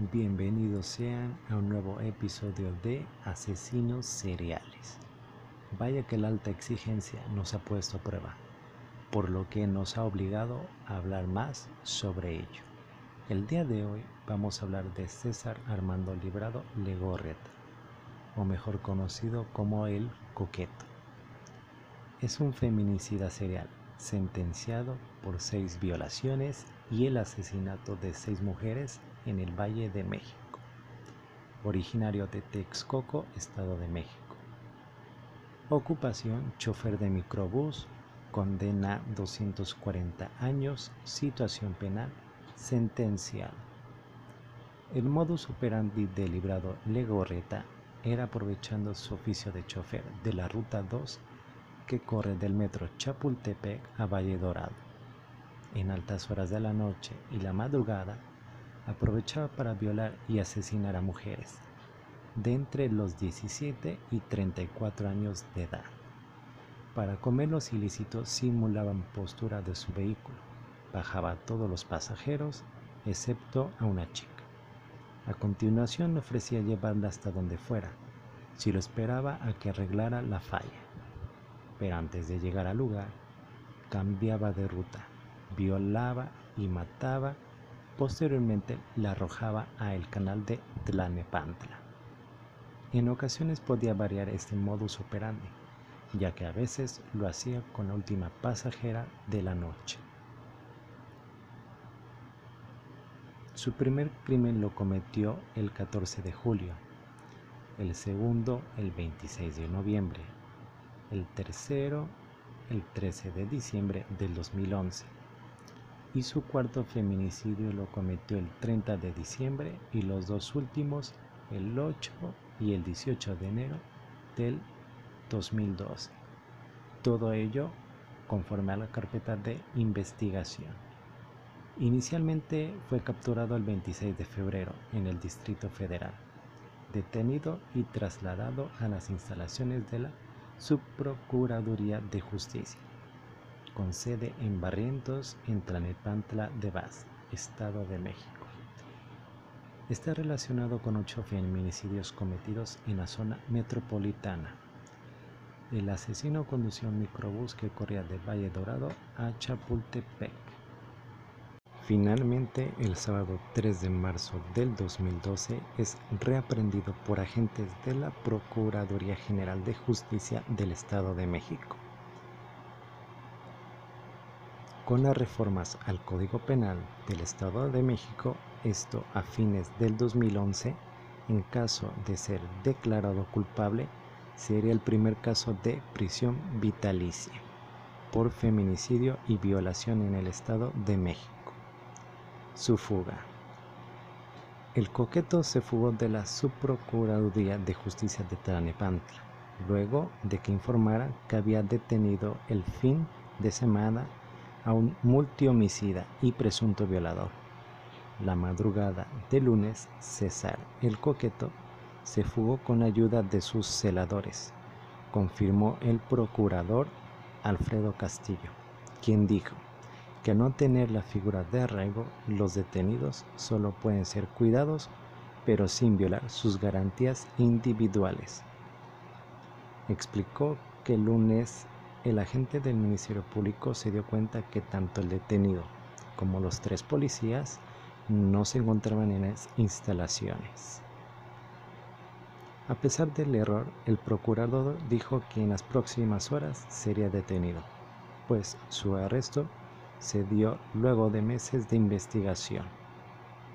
Bienvenidos sean a un nuevo episodio de Asesinos Seriales. Vaya que la alta exigencia nos ha puesto a prueba, por lo que nos ha obligado a hablar más sobre ello. El día de hoy vamos a hablar de César Armando Librado Legorreta, o mejor conocido como el Coqueto. Es un feminicida serial, sentenciado por seis violaciones y el asesinato de seis mujeres en el Valle de México, originario de Texcoco, Estado de México. Ocupación, chofer de microbús, condena 240 años, situación penal, sentenciado. El modus operandi del librado Legorreta era aprovechando su oficio de chofer de la Ruta 2 que corre del metro Chapultepec a Valle Dorado. En altas horas de la noche y la madrugada, aprovechaba para violar y asesinar a mujeres de entre los 17 y 34 años de edad. Para comer los ilícitos simulaban postura de su vehículo, bajaba a todos los pasajeros excepto a una chica. A continuación ofrecía llevarla hasta donde fuera, si lo esperaba a que arreglara la falla. Pero antes de llegar al lugar, cambiaba de ruta, violaba y mataba Posteriormente la arrojaba a el canal de Tlanepantla. En ocasiones podía variar este modus operandi, ya que a veces lo hacía con la última pasajera de la noche. Su primer crimen lo cometió el 14 de julio, el segundo el 26 de noviembre, el tercero el 13 de diciembre del 2011 y su cuarto feminicidio lo cometió el 30 de diciembre y los dos últimos el 8 y el 18 de enero del 2012. Todo ello conforme a la carpeta de investigación. Inicialmente fue capturado el 26 de febrero en el Distrito Federal, detenido y trasladado a las instalaciones de la Subprocuraduría de Justicia con sede en Barrientos, en Tlanepantla de Vaz, Estado de México. Está relacionado con ocho feminicidios cometidos en la zona metropolitana. El asesino condució un microbús que corría de Valle Dorado a Chapultepec. Finalmente, el sábado 3 de marzo del 2012 es reaprendido por agentes de la Procuraduría General de Justicia del Estado de México. Con las reformas al Código Penal del Estado de México, esto a fines del 2011, en caso de ser declarado culpable, sería el primer caso de prisión vitalicia por feminicidio y violación en el Estado de México. Su fuga. El coqueto se fugó de la Subprocuraduría de Justicia de Tlanepantla, luego de que informara que había detenido el fin de semana a un multihomicida y presunto violador. La madrugada de lunes, César el Coqueto se fugó con ayuda de sus celadores, confirmó el procurador Alfredo Castillo, quien dijo que al no tener la figura de arraigo, los detenidos solo pueden ser cuidados, pero sin violar sus garantías individuales. Explicó que lunes el agente del Ministerio Público se dio cuenta que tanto el detenido como los tres policías no se encontraban en las instalaciones. A pesar del error, el procurador dijo que en las próximas horas sería detenido, pues su arresto se dio luego de meses de investigación.